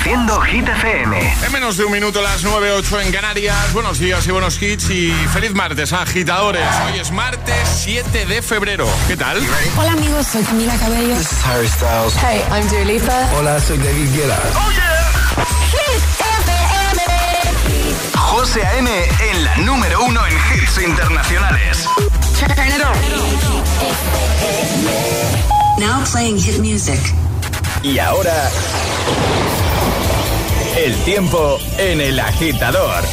Reproduciendo Hit FM. En menos de un minuto, las 9.08 en Canarias. Buenos días y buenos hits. Y feliz martes, agitadores. Hoy es martes 7 de febrero. ¿Qué tal? Hola, amigos. Soy Camila Cabello. This is Harry Styles. Hey, I'm Dua Lipa. Hola, soy David Guetta. ¡Oh, yeah! Hit FM. José A.M. en la número uno en hits internacionales. Turn it on. Now playing hit music. Y ahora... El tiempo en el agitador.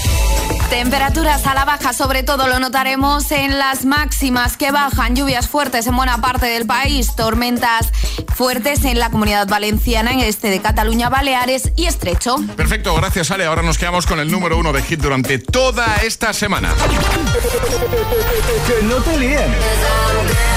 Temperaturas a la baja, sobre todo lo notaremos en las máximas que bajan, lluvias fuertes en buena parte del país, tormentas fuertes en la comunidad valenciana, en este de Cataluña, Baleares y Estrecho. Perfecto, gracias Ale. Ahora nos quedamos con el número uno de hit durante toda esta semana. Que no te líen.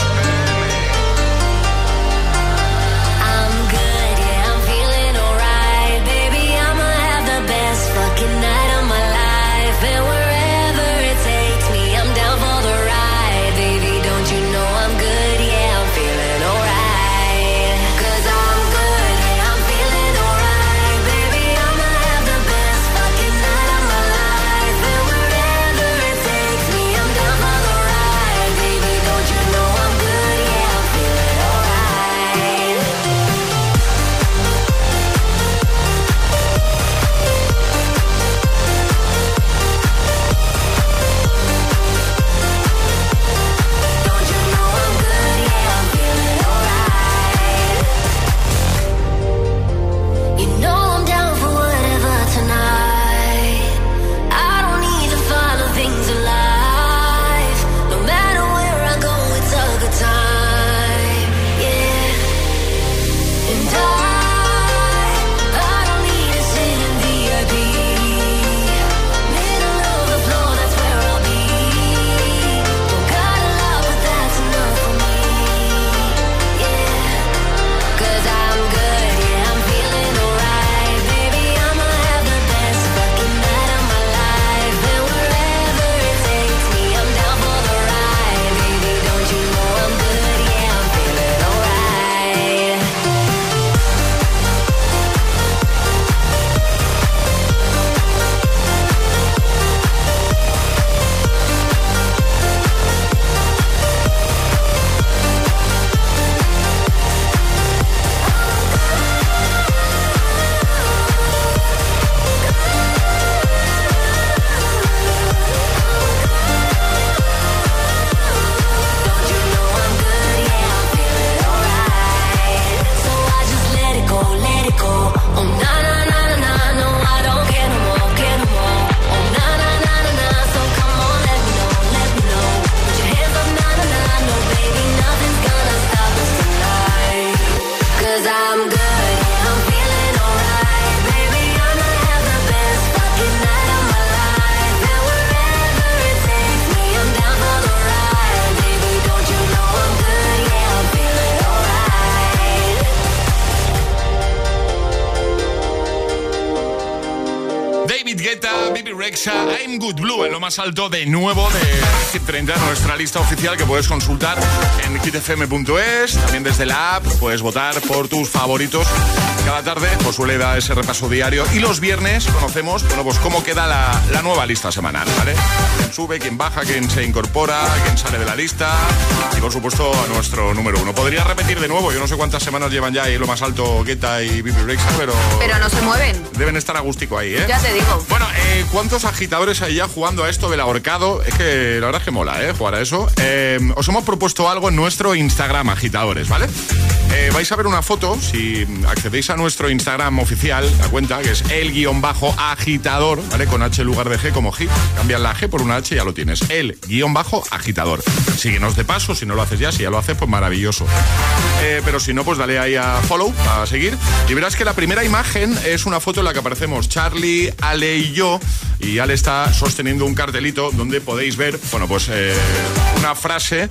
Blue, en lo más alto de nuevo de Hit 30, nuestra lista oficial que puedes consultar en hitfm.es, también desde la app, puedes votar por tus favoritos. Cada tarde pues suele dar ese repaso diario y los viernes conocemos, bueno, pues cómo queda la, la nueva lista semanal, ¿vale? Quién sube, quién baja, quién se incorpora, quién sale de la lista y por supuesto a nuestro número uno. Podría repetir de nuevo, yo no sé cuántas semanas llevan ya ahí lo más alto Guetta y Bibi Rexa, pero... Pero no se mueven, Deben estar agustico ahí, ¿eh? ya te digo. Bueno, eh, ¿cuántos agitadores hay ya jugando a esto del ahorcado? Es que la verdad es que mola, ¿eh? Jugar a eso. Eh, os hemos propuesto algo en nuestro Instagram, agitadores, ¿vale? Eh, vais a ver una foto, si accedéis a nuestro Instagram oficial, la cuenta, que es el guion bajo agitador, ¿vale? Con H en lugar de G como hit. Cambian la G por una H y ya lo tienes. El guion bajo agitador. Síguenos de paso, si no lo haces ya, si ya lo haces, pues maravilloso. Eh, pero si no, pues dale ahí a follow, a seguir. Y verás que la primera imagen es una foto en la que aparecemos Charlie, Ale y yo y Ale está sosteniendo un cartelito donde podéis ver, bueno, pues eh, una frase,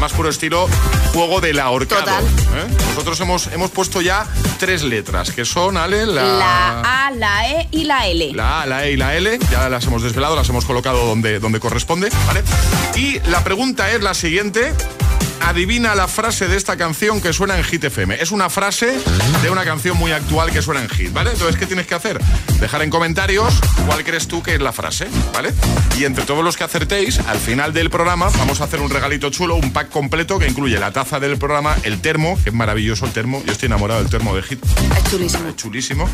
más puro estilo, juego del ahorcado. ¿eh? Nosotros hemos, hemos puesto ya tres letras, que son, Ale, la... La A, la E y la L. La A, la E y la L, ya las hemos desvelado, las hemos colocado donde, donde corresponde, ¿vale? Y la pregunta es la siguiente. Adivina la frase de esta canción que suena en Hit FM. Es una frase de una canción muy actual que suena en Hit, ¿vale? Entonces, ¿qué tienes que hacer? Dejar en comentarios cuál crees tú que es la frase, ¿vale? Y entre todos los que acertéis, al final del programa vamos a hacer un regalito chulo, un pack completo que incluye la taza del programa, el termo, que es maravilloso el termo. Yo estoy enamorado del termo de Hit Es chulísimo. chulísimo.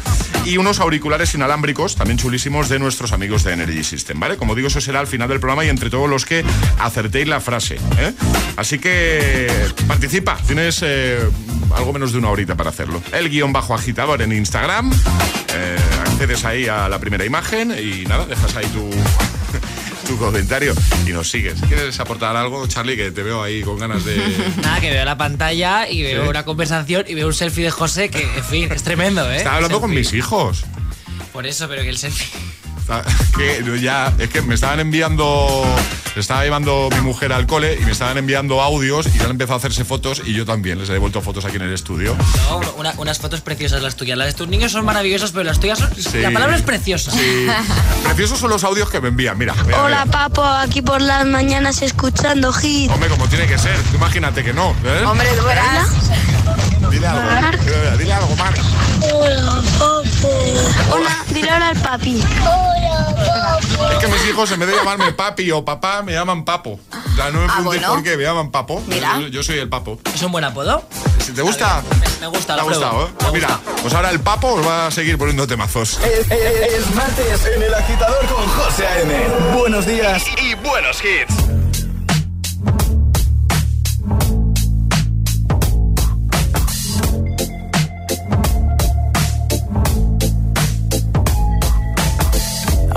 Y unos auriculares inalámbricos, también chulísimos, de nuestros amigos de Energy System, ¿vale? Como digo, eso será al final del programa y entre todos los que acertéis la frase. ¿eh? Así que participa, tienes eh, algo menos de una horita para hacerlo. El guion bajo agitador en Instagram, eh, accedes ahí a la primera imagen y nada, dejas ahí tu... tu comentario y nos sigues. ¿Quieres aportar algo, Charlie? Que te veo ahí con ganas de... Nada, que veo la pantalla y veo Sí. una conversación y veo un selfie de José que, en fin, es tremendo, ¿eh? Estaba hablando con mis hijos. Por eso, pero que el selfie. Que ya, es que me estaban enviando, le estaba llevando mi mujer al cole y me estaban enviando audios y ya han empezado a hacerse fotos y yo también les he devuelto fotos aquí en el estudio. No, una- unas fotos preciosas las tuyas. Las de tus niños son maravillosas, pero las tuyas son. Sí. La palabra es preciosa. Sí. Preciosos son los audios que me envían, mira. mira, Hola mira. Papo, aquí por las mañanas escuchando hit. Hombre, como tiene que ser, imagínate que no. ¿eh? Hombre, tú verás. Dile algo, dile algo, Marc. Hola Papo. Hola, dile hola al papi. Es que mis hijos, en vez de llamarme papi o papá, me llaman papo. Sea, no me Ah, bueno. por qué, me llaman papo. Mira. Yo, yo soy el papo. ¿Es un buen apodo? Si ¿Te gusta? Me, me gusta, ¿Te ha lo gustado, eh? Me Pues mira, gusta. pues ahora el papo os va a seguir poniendo temazos. Es, es- es martes en el agitador con José A.M. Buenos días y, y buenos hits.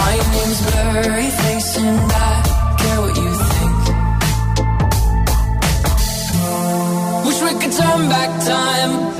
My name's Blurry care what you think. Wish we could turn back time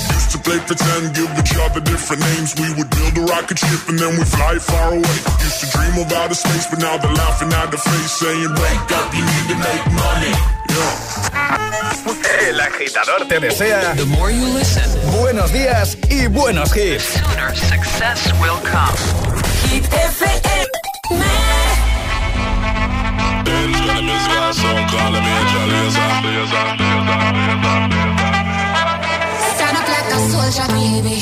Play pretend, give each other different names. We would build a rocket ship and then we fly far away. Used to dream of outer space, but now they're laughing at the face, saying, Wake up, you need to make money. El agitador te desea The more you listen, buenos días y buenos hits. sooner success will come. Hit FM. Stand up like a soldier, baby.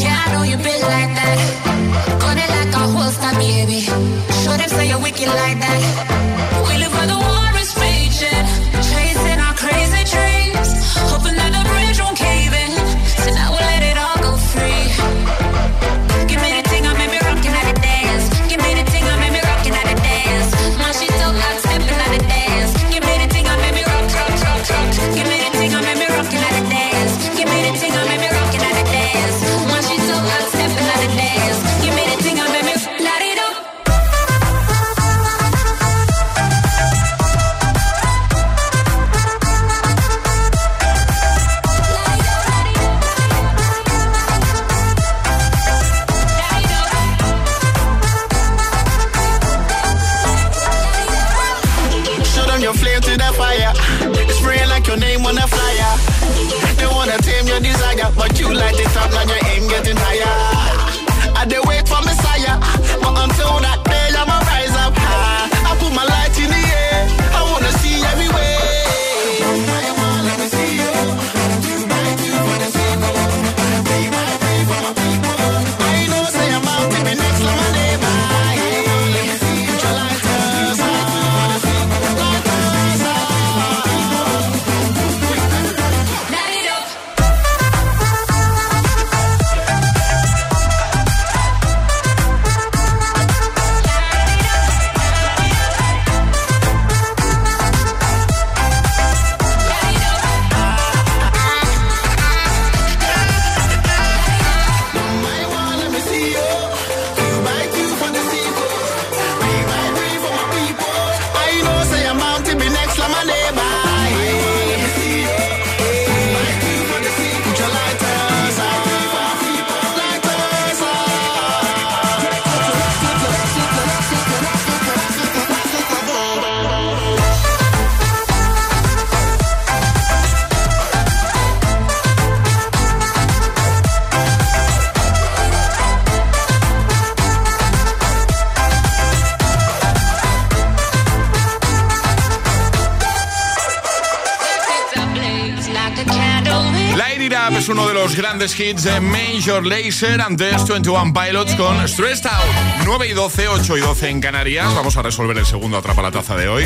Yeah, I know you built like that. Gun it like a holster, baby. Show them say you're wicked like that. We live where the war grandes hits de Major Lazer, antes 21 Pilots con Stressed Out. 9 y 12, 8 y 12 en Canarias. Vamos a resolver el segundo Atrapa la Taza de hoy.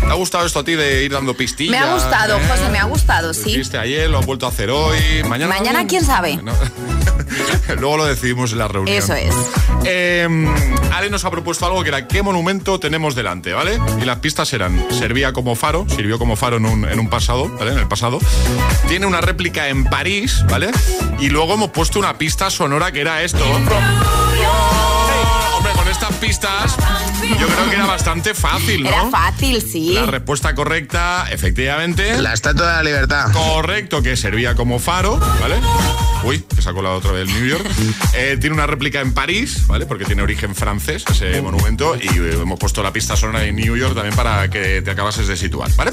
¿Te ha gustado esto a ti de ir dando pistillas? Me ha gustado, eh? José, me ha gustado, sí. hiciste ayer, lo has vuelto a hacer hoy. Mañana. Mañana, quién sabe. No. Luego lo decidimos en la reunión. Eso es. Eh, Ale nos ha propuesto algo que era qué monumento tenemos delante, ¿vale? Y las pistas eran, servía como faro, sirvió como faro en un, en un pasado, ¿vale? En el pasado. Tiene una réplica en París, ¿vale? Y luego hemos puesto una pista sonora que era esto. Hombre, con estas pistas yo creo que era bastante fácil, ¿no? Era fácil, sí. La respuesta correcta, efectivamente. La Estatua de la Libertad. Correcto, que servía como faro, ¿vale? Uy, que se ha colado otra vez el New York. Eh, tiene una réplica en París, ¿vale? Porque tiene origen francés ese monumento. Y eh, hemos puesto la pista sonora en New York también para que te acabases de situar, ¿vale?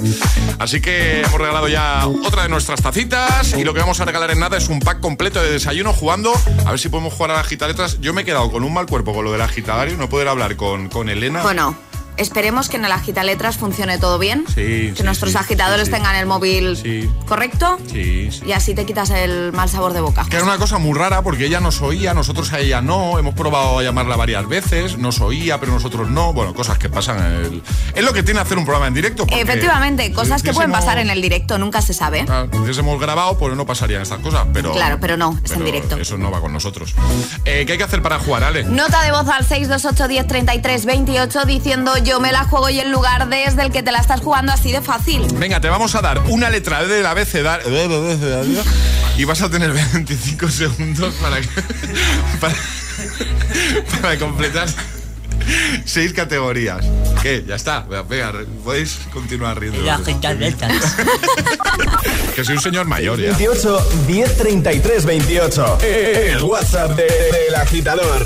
Así que hemos regalado ya otra de nuestras tacitas. Y lo que vamos a regalar en nada es un pack completo de desayuno jugando. A ver si podemos jugar a las gitaletras. Yo me he quedado con un mal cuerpo con lo del agitadario. No poder hablar con, con Elena. Bueno, esperemos que en el agitaletras funcione todo bien. Sí, que sí, nuestros sí, agitadores tengan el móvil correcto. Sí. Y así te quitas el mal sabor de boca. Que era una cosa muy rara porque ella nos oía, nosotros a ella no. Hemos probado a llamarla varias veces, nos oía, pero nosotros no. Bueno, cosas que pasan. en el- Es lo que tiene hacer un programa en directo. Efectivamente, cosas que pueden pasar en el directo, nunca se sabe. Ah, Si hubiésemos grabado, pues no pasarían estas cosas. Pero, Claro, pero no, es en directo. Eso no va con nosotros. Eh, ¿Qué hay que hacer para jugar, Ale? Nota de voz al 628 10 33 28 diciendo yo me la juego y el lugar desde el que te la estás jugando así de fácil. Venga, te vamos a dar una letra del abecedario y vas a tener 25 segundos para, para, para completar seis categorías. ¿Qué? Ya está. Venga, podéis continuar riendo. Que soy un señor mayor ya. 28 10 33 28. El WhatsApp del agitador.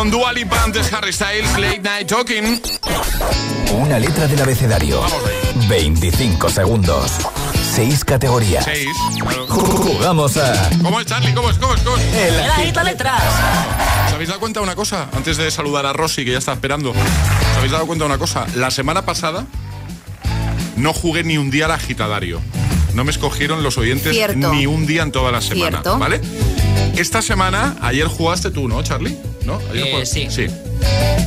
Con Dua Lipa, antes Harry Styles, Late Night Talking. Una letra del abecedario. 25 segundos. 6 categorías. Seis. Jugamos a ¿Cómo es, Charlie? ¿Cómo es? ¿Cómo es? ¿Cómo es? El El agita letras. ¿Os habéis dado cuenta de una cosa? Antes de saludar a Rosy, que ya está esperando. ¿Os habéis dado cuenta de una cosa? La semana pasada no jugué ni un día al agitadario. No me escogieron los oyentes Cierto. ni un día en toda la semana. Cierto. ¿Vale? Esta semana, ayer jugaste tú, ¿no, Charlie? ¿No? Ayer Eh, jugaste- sí.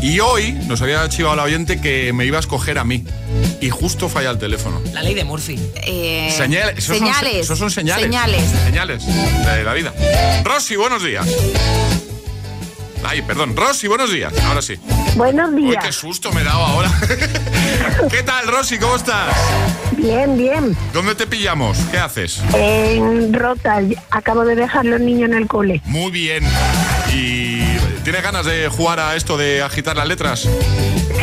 Y hoy nos había chivado la oyente que me iba a escoger a mí. Y justo falla el teléfono. La ley de Murphy. Eh, Señal- esos son- señales. esos son señales. Señales. Señales de la vida. Rosy, buenos días. Ay, perdón. Rosy, buenos días. Ahora sí. Buenos Uy, días. qué susto me he dado ahora. ¿Qué tal, Rosy? ¿Cómo estás? Bien, bien. ¿Dónde te pillamos? ¿Qué haces? En Rota, acabo de dejar los niños en el cole. Muy bien. ¿Y tienes ganas de jugar a esto de agitar las letras?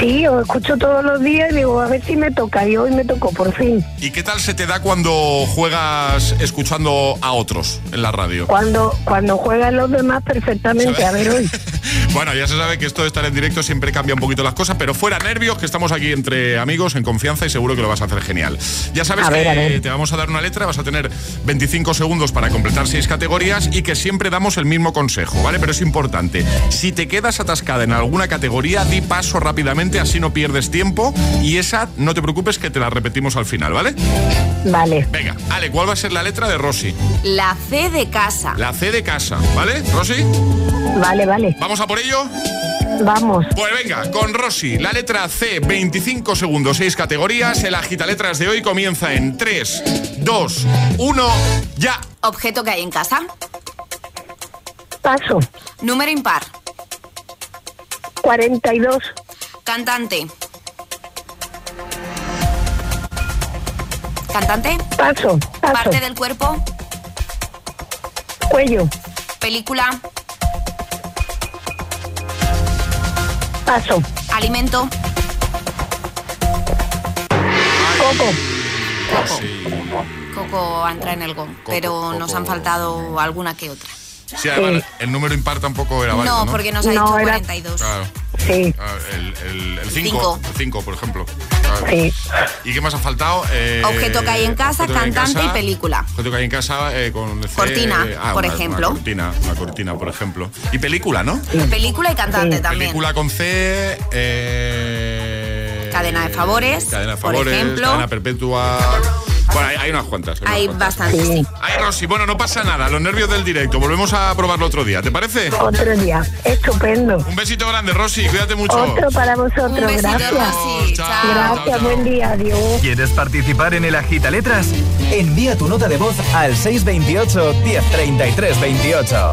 Sí, os escucho todos los días y digo, a ver si me toca. Y hoy me tocó, por fin. ¿Y qué tal se te da cuando juegas escuchando a otros en la radio? Cuando, cuando juegan los demás, perfectamente. A ver hoy. Bueno, ya se sabe que esto de estar en directo siempre cambia un poquito las cosas, pero fuera nervios, que estamos aquí entre amigos, en confianza y seguro que lo vas a hacer genial. Ya sabes A que ver. te vamos a dar una letra, vas a tener 25 segundos para completar seis categorías y que siempre damos el mismo consejo, ¿vale? Pero es importante. Si te quedas atascada en alguna categoría, di paso rápidamente, así no pierdes tiempo y esa, no te preocupes, que te la repetimos al final, ¿vale? Vale. Venga, Ale, ¿cuál va a ser la letra de Rosy? La C de casa. La C de casa, ¿vale? Rosy, Vale, vale. ¿vamos a por ello? Vamos. Pues venga, con Rosy, la letra C, 25 segundos, 6 categorías. El agita letras de hoy comienza en 3, 2, 1, ya. Objeto que hay en casa. Paso. Número impar. 42. Cantante. Cantante. Paso. Paso. Parte del cuerpo. Cuello. Película. Paso. Alimento. Coco. Coco entra en el gong, pero nos han faltado alguna que otra. Sí, además, el número impar tampoco era válido, no, ¿no? porque nos ha No, dicho era- 42. Claro. Sí. Ah, El 5, Cinco. el 5, por ejemplo. Claro. Sí. ¿Y qué más ha faltado? Eh, Objeto que hay en casa, en cantante casa, y película. Objeto que hay en casa eh, con... C- Cortina, ah, por una- ejemplo. Una cortina, una cortina, por ejemplo. Y película, ¿no? Película y cantante también. Película con C. eh, Cadena de favores, Cadena de por favores. ejemplo. Cadena perpetua. Bueno, hay, hay unas cuantas. Hay unas cuantas. bastantes, sí. Ay, Rosy, bueno, no pasa nada. Los nervios del directo. Volvemos a probarlo otro día. ¿Te parece? Otro día. Estupendo. Un besito grande, Rosy. Cuídate mucho. Otro para vosotros. Un besito, Gracias. Rosy. Chao, Chao. Gracias. chao. Buen día. Adiós. ¿Quieres participar en el agita letras? Envía tu nota de voz al 628 1033 28.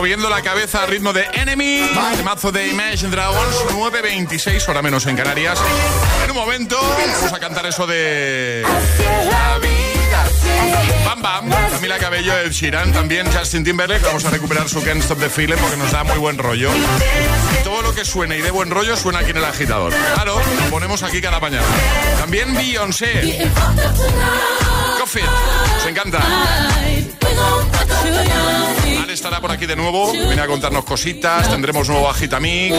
moviendo la cabeza al ritmo de Enemy, mazo de Imagine Dragons, 9.26, hora menos en Canarias. En un momento vamos a cantar eso de... La vida. Bam Bam, Camila Cabello, Ed Sheeran, también Justin Timberlake. Vamos a recuperar su Can't Stop the Feeling porque nos da muy buen rollo. Todo lo que suene y de buen rollo suena aquí en el agitador. Claro, lo ponemos aquí cada mañana. También Beyoncé. Coffee, nos encanta. Ale estará por aquí de nuevo, viene a contarnos cositas, tendremos nuevo Agitamix.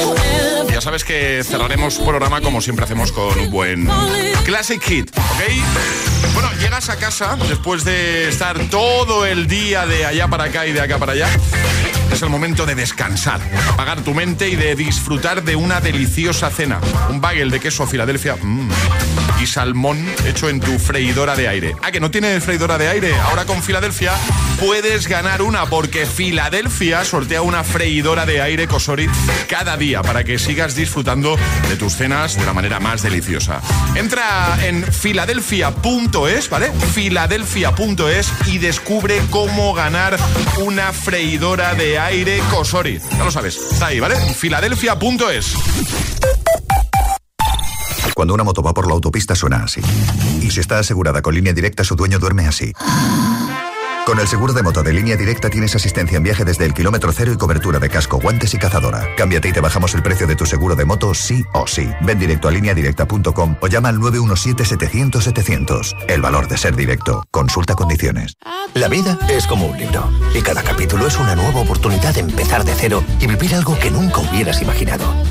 Ya sabes que cerraremos programa como siempre hacemos con un buen Classic Hit, ¿ok? Bueno, llegas a casa después de estar todo el día de allá para acá y de acá para allá. Es el momento de descansar, apagar tu mente y de disfrutar de una deliciosa cena. Un bagel de queso Filadelfia mm, y salmón hecho en tu freidora de aire. Ah, que no tiene freidora de aire. Ahora con Filadelfia puedes ganar una porque Filadelfia sortea una freidora de aire Cosori cada día para que sigas disfrutando de tus cenas de la manera más deliciosa. Entra en filadelfia.es, ¿vale? Filadelfia.es y descubre cómo ganar una freidora de aire Cosori. Ya lo sabes, está ahí, ¿vale? Filadelfia.es. Cuando una moto va por la autopista suena así. Y si está asegurada con línea directa, su dueño duerme así. Con el seguro de moto de línea directa tienes asistencia en viaje desde el kilómetro cero y cobertura de casco, guantes y cazadora. Cámbiate y te bajamos el precio de tu seguro de moto sí o sí. Ven directo a lineadirecta.com o llama al 917-700-700. El valor de ser directo. Consulta condiciones. La vida es como un libro y cada capítulo es una nueva oportunidad de empezar de cero y vivir algo que nunca hubieras imaginado.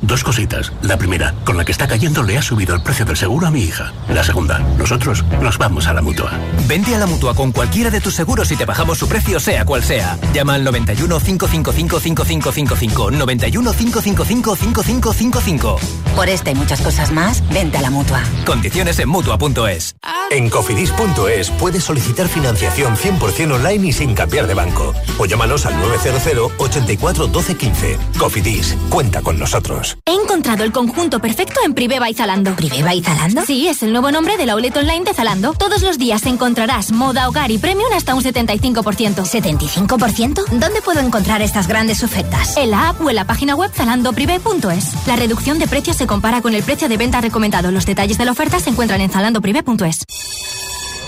Dos cositas. La primera, con la que está cayendo le ha subido el precio del seguro a mi hija. La segunda, nosotros nos vamos a la mutua. Vente a la mutua con cualquiera de tus seguros y te bajamos su precio, sea cual sea. Llama al 91 555 5555. 91 555 5555. Por esta y muchas cosas más, vente a la mutua. Condiciones en mutua.es. En cofidis.es puedes solicitar financiación 100% online y sin cambiar de banco. O llámanos al 900 84 12 15. Cofidis, cuenta con nosotros. He encontrado el conjunto perfecto en Priveva y Zalando. ¿Priveva y Zalando? Sí, es el nuevo nombre de la outlet online de Zalando. Todos los días encontrarás moda, hogar y premium hasta un 75%. ¿75%? ¿Dónde puedo encontrar estas grandes ofertas? En la app o en la página web zalandoprivé.es. La reducción de precios se compara con el precio de venta recomendado. Los detalles de la oferta se encuentran en zalandoprivé.es.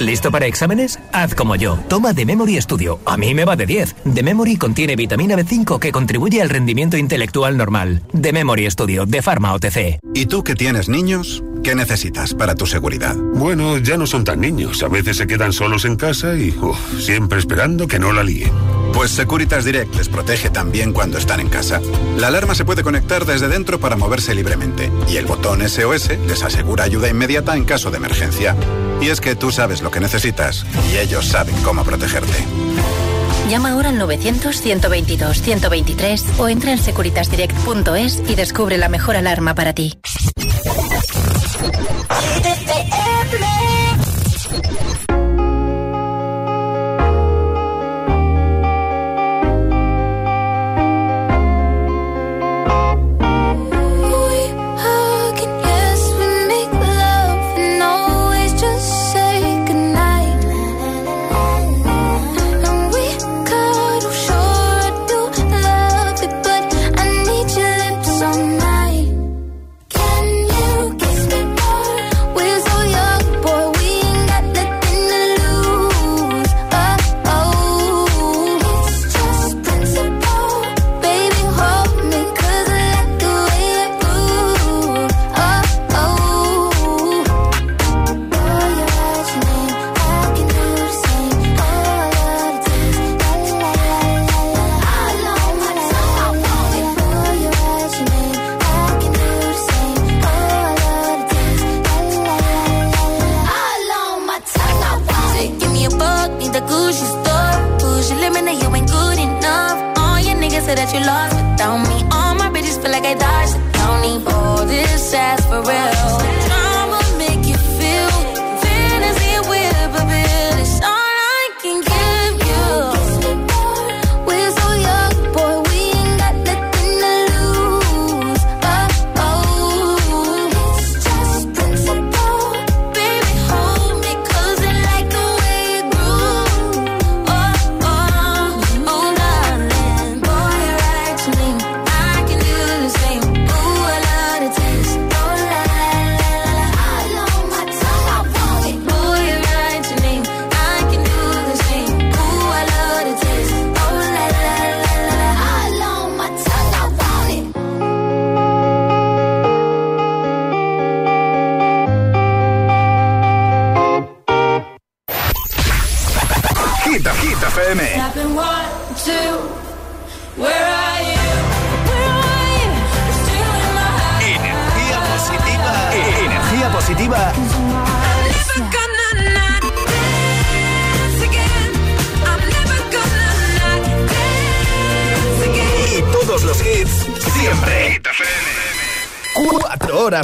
¿Listo para exámenes? Haz como yo. Toma The Memory Studio. A mí me va de 10. The Memory contiene vitamina B5 que contribuye al rendimiento intelectual normal. The Memory Studio de Pharma OTC. ¿Y tú que tienes niños? ¿Qué necesitas para tu seguridad? Bueno, ya no son tan niños. A veces se quedan solos en casa y uf, siempre esperando que no la líen. Pues Securitas Direct les protege también cuando están en casa. La alarma se puede conectar desde dentro para moverse libremente y el botón SOS les asegura ayuda inmediata en caso de emergencia. Y es que tú sabes lo que necesitas y ellos saben cómo protegerte. Llama ahora al 900-122-123 o entra en securitasdirect.es y descubre la mejor alarma para ti.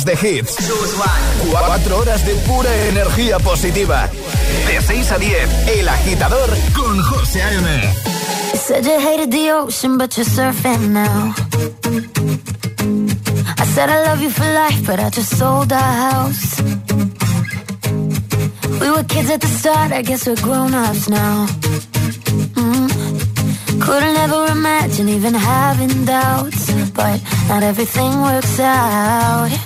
De hits. Cuatro horas de pura energía positiva. De 6 a 10, El Agitador con José A.M. You said you hated the ocean, but you're surfing now. I said I love you for life, but I just sold our house. We were kids at the start, I guess we're grown ups now. Mm. Couldn't ever imagine even having doubts, but not everything works out.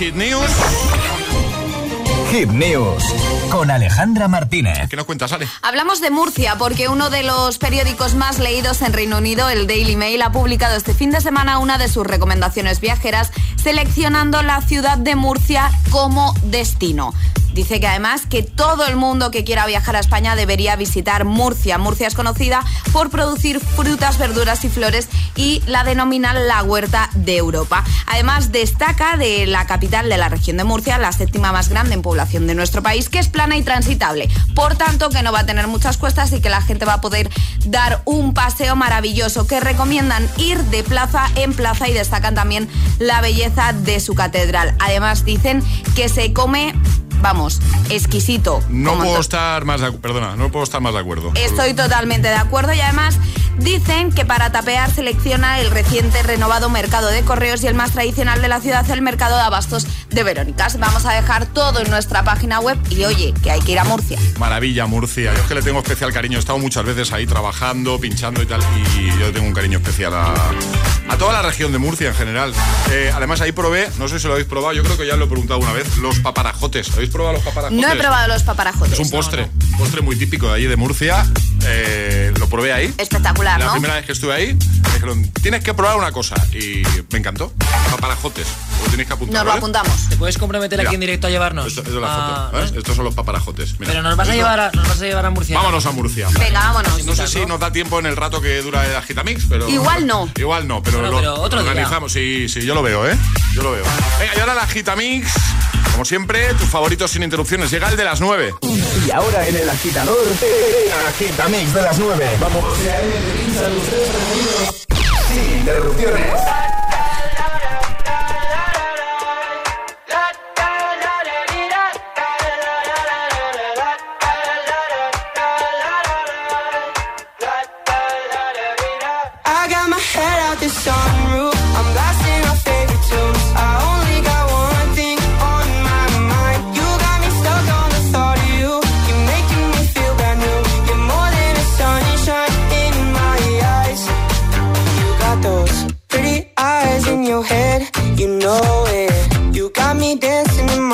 Hit News. Hit News con Alejandra Martínez. ¿Qué nos cuentas, Ale? Hablamos de Murcia porque uno de los periódicos más leídos en Reino Unido, el Daily Mail, ha publicado este fin de semana una de sus recomendaciones viajeras seleccionando la ciudad de Murcia como destino. Dice que además que todo el mundo que quiera viajar a España debería visitar Murcia. Murcia es conocida por producir frutas, verduras y flores y la denominan la huerta de Europa. Además destaca de la capital de la región de Murcia, la séptima más grande en población de nuestro país, que es plana y transitable. Por tanto, que no va a tener muchas cuestas y que la gente va a poder dar un paseo maravilloso que recomiendan ir de plaza en plaza y destacan también la belleza de su catedral. Además dicen que se come vamos, exquisito. No puedo to- estar más de perdona, no puedo estar más de acuerdo. Estoy totalmente de acuerdo y además dicen que para tapear selecciona el reciente renovado mercado de correos y el más tradicional de la ciudad, el mercado de abastos de Verónicas. Vamos a dejar todo en nuestra página web y oye, que hay que ir a Murcia. Maravilla, Murcia. Yo es que le tengo especial cariño. He estado muchas veces ahí trabajando, pinchando y tal. Y yo tengo un cariño especial a, a toda la región de Murcia en general. Eh, además, ahí probé, no sé si lo habéis probado, yo creo que ya lo he preguntado una vez, los paparajotes. ¿Habéis probado los paparajotes? No he probado los paparajotes. Es un postre, un postre muy típico de allí de Murcia. Eh, lo probé ahí. Espectacular, La ¿no? primera vez que estuve ahí, me dijeron, tienes que probar una cosa. Y me encantó. Paparajotes. Lo tenéis que apuntar. Nos lo ¿vale? apuntamos. ¿Te puedes comprometer Mira. aquí en directo a llevarnos? Esto, esto es la Ah, foto. ¿ves? Estos son los paparajotes. Mira. Pero nos vas a llevar a, nos vas a llevar a Murcia. Vámonos a Murcia. Venga, vámonos. No sé si nos da tiempo en el rato que dura el Agitamix, pero... Igual no. Igual no, pero, Bueno, lo pero otro día. organizamos. Sí, sí, yo lo veo, ¿eh? Yo lo veo. Venga, y ahora el Agitamix. Como siempre, tus favoritos sin interrupciones. Llega el de las 9. Y ahora en el agitador, el agitamix de las 9. Vamos. Sin interrupciones.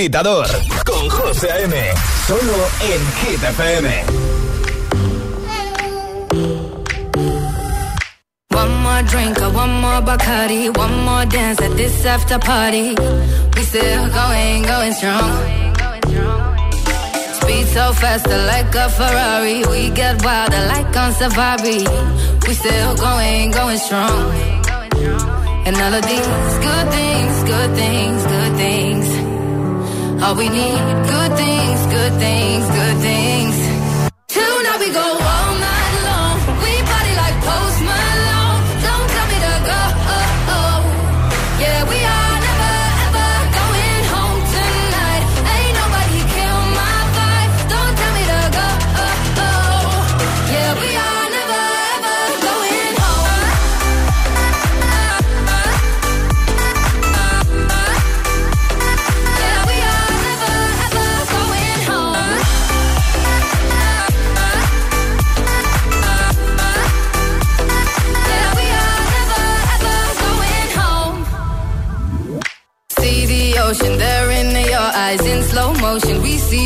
agitador con José A.M. Solo en Hit FM. One more drink, or one more Bacardi, one more dance at this after party. We still going, going strong. Speed so fast, like a Ferrari. We get wilder, like on safari. We still going, going strong. And all of these good things, good things, good things. All we need, good things, good things, good things.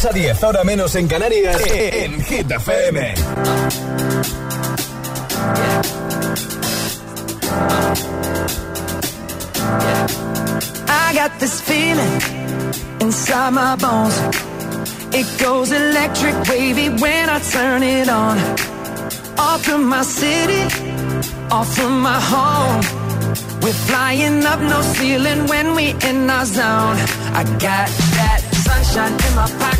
6 a 10, ahora menos en Canarias, en Hit FM. I got this feeling inside my bones. It goes electric wavy when I turn it on. Off from my city, off from my home. We're flying up no ceiling when we in our zone. I got that sunshine in my pocket,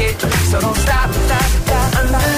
it, so don't stop, stop, stop.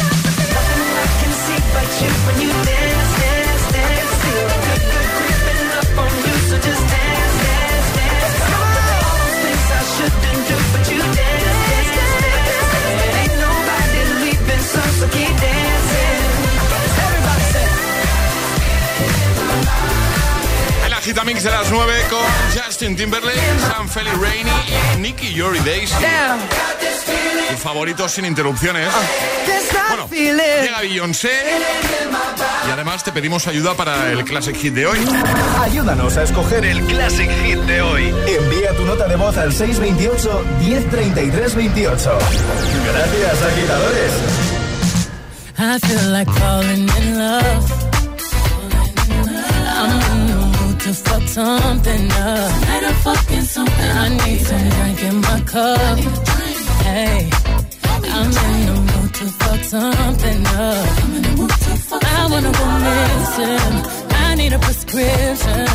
Agitamix de las 9 con Justin Timberlake, Sam Felly Rainey y Nicky Yori Daisy. Tus favoritos sin interrupciones. Bueno, llega Beyoncé y además te pedimos ayuda para el Classic Hit de hoy. Ayúdanos a escoger el Classic Hit de hoy. Envía tu nota de voz al 628 1033 28. Gracias, agitadores. I feel like falling in love. I'm in the mood to fuck something up. I need some drink in my cup. Hey, I'm in the mood to fuck something up. I wanna go missing. I need a prescription.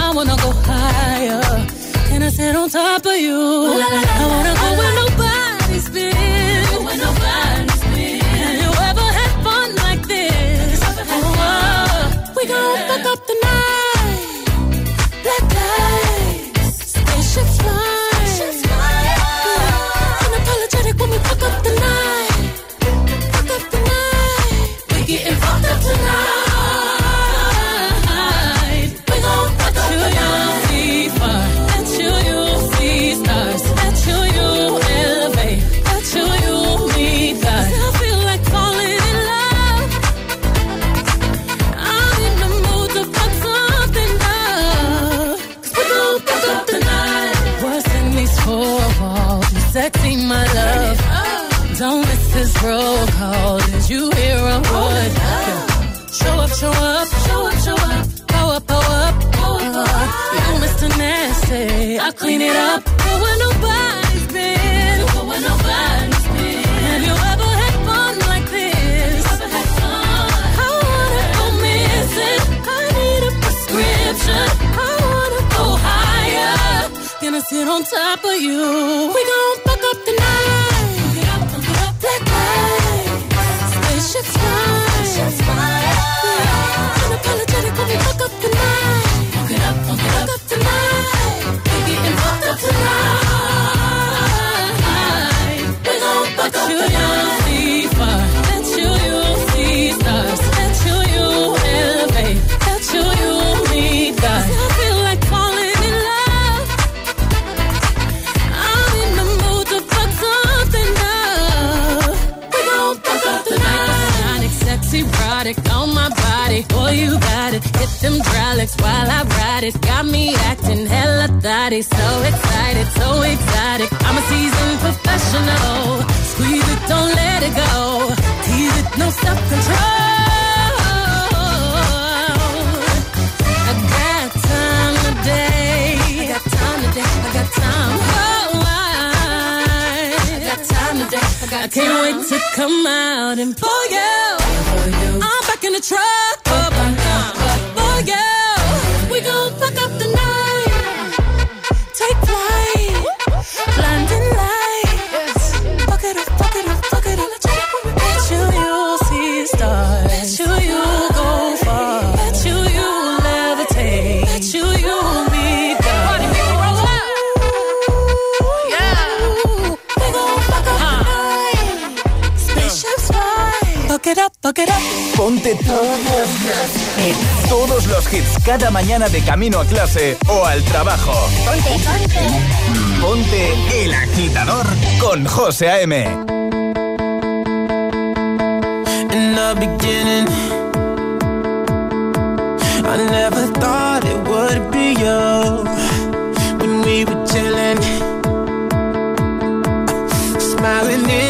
I wanna go higher. Can I sit on top of you? I wanna go where nobody's been. Have you ever had fun like this? Oh, uh, we gon' protocol. Did you hear a word? Show up, show up, show up, show up. Go up, go up, up. You Mr. Nasty, I clean it up. Go where nobody's been. Go where nobody's been. Have you ever had fun like this? I wanna go missing. I need a prescription. I wanna go higher. Gonna sit on top of you. We gon' when we fuck up. Fuck it up, fuck it up tonight. We getting fucked up tonight. Ride it. Got me acting hella thotty. So excited, so exotic. I'm a seasoned professional. Squeeze it, don't let it go. Tease it, no self control. I got time today. I got time today. I got time. Oh, I, I got time today. I, got I can't wait to come out and pull you. I'm back in the truck. For you. We fuck it up. Ponte todos los hits. Todos los hits cada mañana de camino a clase o al trabajo. Ponte, ponte. Ponte El Agitador con José A.M. In the beginning, I never thought it would be you. When we were chilling, smiling in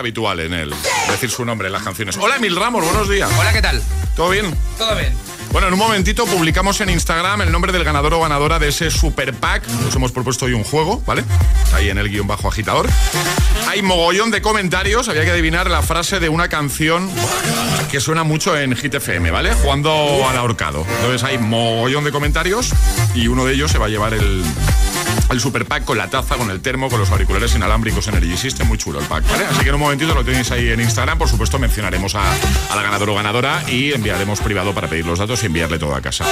habitual en él decir su nombre en las canciones. Hola, Emil Ramos, buenos días. Hola, ¿qué tal? ¿Todo bien? Todo bien. Bueno, en un momentito publicamos en Instagram el nombre del ganador o ganadora de ese super pack. Nos hemos propuesto hoy un juego, ¿vale? Ahí en el guion bajo agitador. Hay mogollón de comentarios. Había que adivinar la frase de una canción que suena mucho en Hit FM, ¿vale? Jugando al ahorcado. Entonces hay mogollón de comentarios y uno de ellos se va a llevar el, el super pack con la taza, con el termo, con los auriculares inalámbricos Energy System. Muy chulo el pack, ¿vale? Así que en un momentito lo tenéis ahí en Instagram. Por supuesto, mencionaremos a, a la ganadora o ganadora y enviaremos privado para pedir los datos y enviarle todo a casa.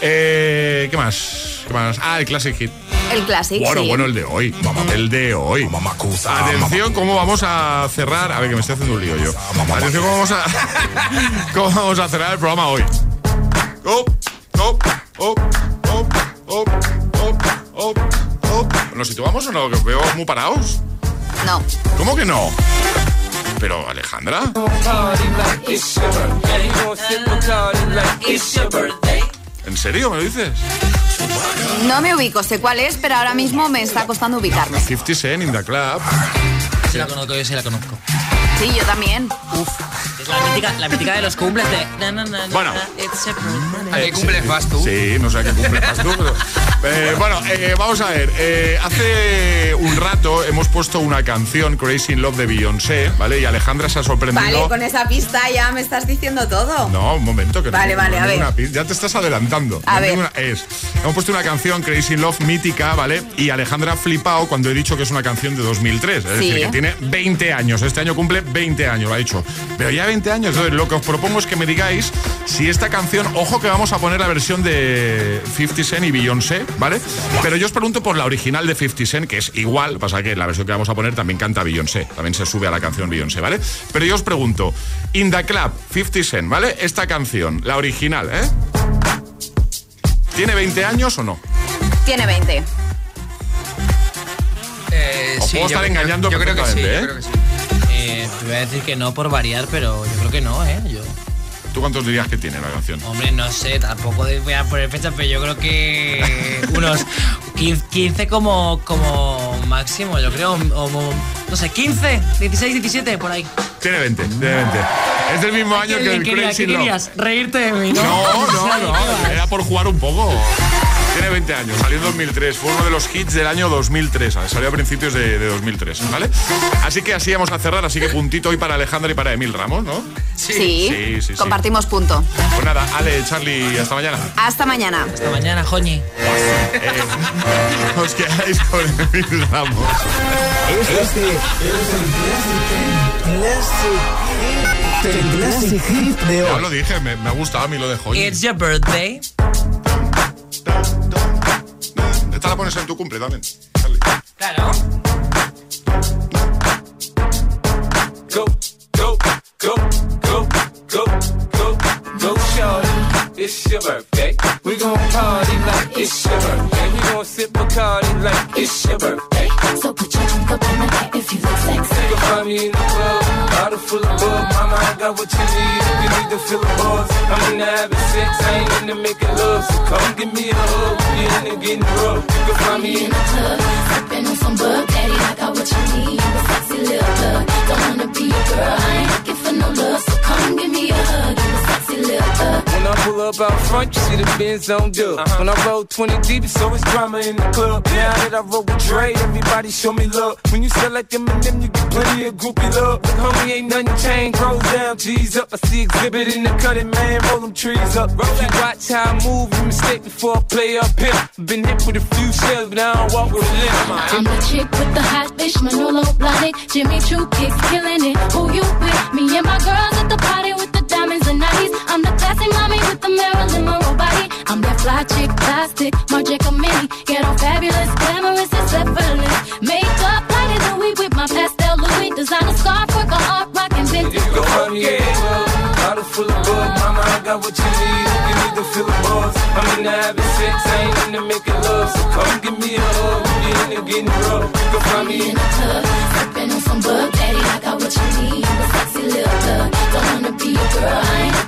Eh, ¿Qué más? ¿Qué más? Ah, el Classic Hit. El clásico. Bueno, sí. bueno, el de hoy. El de hoy. Atención, cómo vamos a cerrar. A ver, que me estoy haciendo un lío yo. Atención, cómo vamos a, cómo vamos a cerrar el programa hoy. Op, op, op, op, op, op, op. ¿Nos situamos o no? Que os veo muy parados. No. ¿Cómo que no? Pero, Alejandra. ¿En serio me lo dices? No me ubico, sé cuál es, pero ahora mismo me está costando ubicarme. 50 Cent in the club. Sí la conozco, yo sí la conozco. Sí, yo también. Es la mítica, la mítica de los cumples de... na, na, na, na, Bueno. it's a birthday. ¿A qué cumples vas tú? Sí, no sé a qué cumples vas tú. pero- Eh, bueno, eh, vamos a ver. eh, hace un rato hemos puesto una canción, Crazy in Love de Beyoncé, ¿vale? Y Alejandra se ha sorprendido. Vale, con esa pista ya me estás diciendo todo. No, un momento que no Vale, tengo vale, a ver. Ya te estás adelantando. A No ver. una- es. Hemos puesto una canción Crazy in Love mítica, ¿vale? Y Alejandra ha flipado cuando he dicho que es una canción de 2003. Es Sí. decir, que tiene 20 años. Este año cumple 20 años, lo ha dicho. Pero ya 20 años. Entonces, lo que os propongo es que me digáis si esta canción, ojo que vamos a poner la versión de 50 Cent y Beyoncé, ¿vale? Pero yo os pregunto por la original de 50 Cent, que es igual, pasa que la versión que vamos a poner también canta Beyoncé, también se sube a la canción Beyoncé, ¿vale? Pero yo os pregunto, In the Club, 50 Cent, ¿vale? Esta canción, la original, ¿eh? ¿Tiene 20 años o no? Tiene 20. Eh, Os sí, puedo yo estar creo- engañando yo creo que sí, perfectamente, yo ¿eh? creo que sí. Eh, te voy a decir que no por variar, pero yo creo que no, ¿eh? Yo, ¿Tú cuántos dirías que tiene la canción? hombre, no sé, tampoco voy a poner fechas, pero yo creo que unos 15, 15 como, como máximo, yo creo. O, no sé, 15, 16, 17, por ahí. Tiene 20, tiene 20. Es del mismo año ¿Qué, que el quería- Crazy qué Love. querías? Reírte de mí, ¿no? No, no, ¿Qué no, era por jugar un poco. Tiene 20 años, salió en 2003, fue uno de los hits del año 2003, ¿sabes? salió a principios de, de 2003, ¿vale? Así que así vamos a cerrar, así que puntito hoy para Alejandra y para Emil Ramos, ¿no? Sí. Sí, sí, sí. Compartimos punto. Pues nada, Ale, Charlie, hasta mañana. Hasta mañana. Hasta mañana, Joñi. Eh, os quedáis con Emil Ramos. Este es el Classic Hit de Ya hoy. lo dije, me, me ha gustado a mí lo de Joy. It's your birthday. Esta la pones en tu cumple también. Charlie. Claro. Go, go, go, go, go, go, go, shorty. It's your birthday. We gon' party like it's your birthday. We gon' sip Bacardi like it's your birthday. So put your drink up in the back if you look sexy. You can find me in the club, bottle full of bug. Got what you need if you need to fill the buzz. I'm into having sex, I ain't into making love. So come give me a hug, we into getting rough. You can find me in the Club, sipping on some bug, daddy. I got what you need. You a sexy little bug. Don't wanna be a girl, I ain't looking for no love. So come give me a hug. You a sexy little. When I pull up out front, you see the Benz on dub. When I roll 20 deep, it's always drama in the club. Now that I roll with Dre, everybody show me love. When you sell like them and them, you get plenty of groupie love. But homie, ain't nothing changed. Rolls down, G's up. I see exhibit in the cutting, man. Roll them trees up. If you watch how I move, you mistake before I play up here. Been hit with a few shells, but I don't walk with a limp. I'm the chick with the hot fish, Manolo Blahnik, Jimmy Choo kicks killing it. Who you with? Me and my girls at the party with the with the Marilyn Monroe body. I'm that fly chick, plastic, Margica Mini. Get on fabulous, glamorous, and effortless. Makeup lighter than we with my pastel Louis. Designer scarf, work a hard rock and vintage. You can find me in the club, bottle full of bug. Mama, I got what you need you need to fill the buzz. I'm into having sex, I ain't into making love. So come give me a hug, we into getting rough. You can find me in in the club, sipping on some bug, daddy. I got what you need. You a sexy little bug. Don't wanna be a girl, I ain't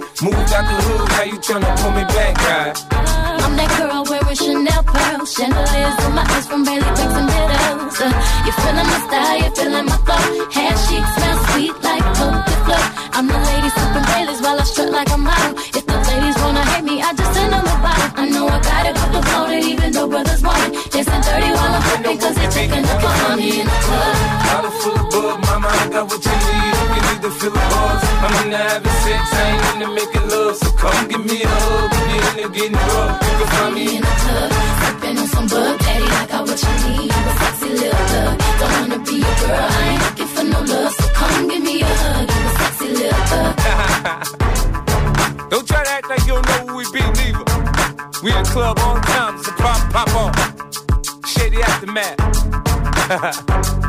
good. Moved out the hood, how you tryna pull me back, right? I'm that girl wearing Chanel pearls, chandeliers in my eyes from Bailey and Meadows. Uh, you feeling my style, you feeling my flow. Hair chic, smell sweet like coke flow. I'm the lady sipping Baileys while I strut like a model. I'm into having sex, I ain't into making love. So come give me a hug, if you're into getting rough. You can find me in the club, sipping on some bug daddy. I got what you need, you a sexy little thug. Don't wanna be your girl, I ain't looking for no love. So come give me a hug, you a sexy little thug. Don't try to act like you don't know who we be, neither. We in club the time, so pop, pop on. Shady aftermath.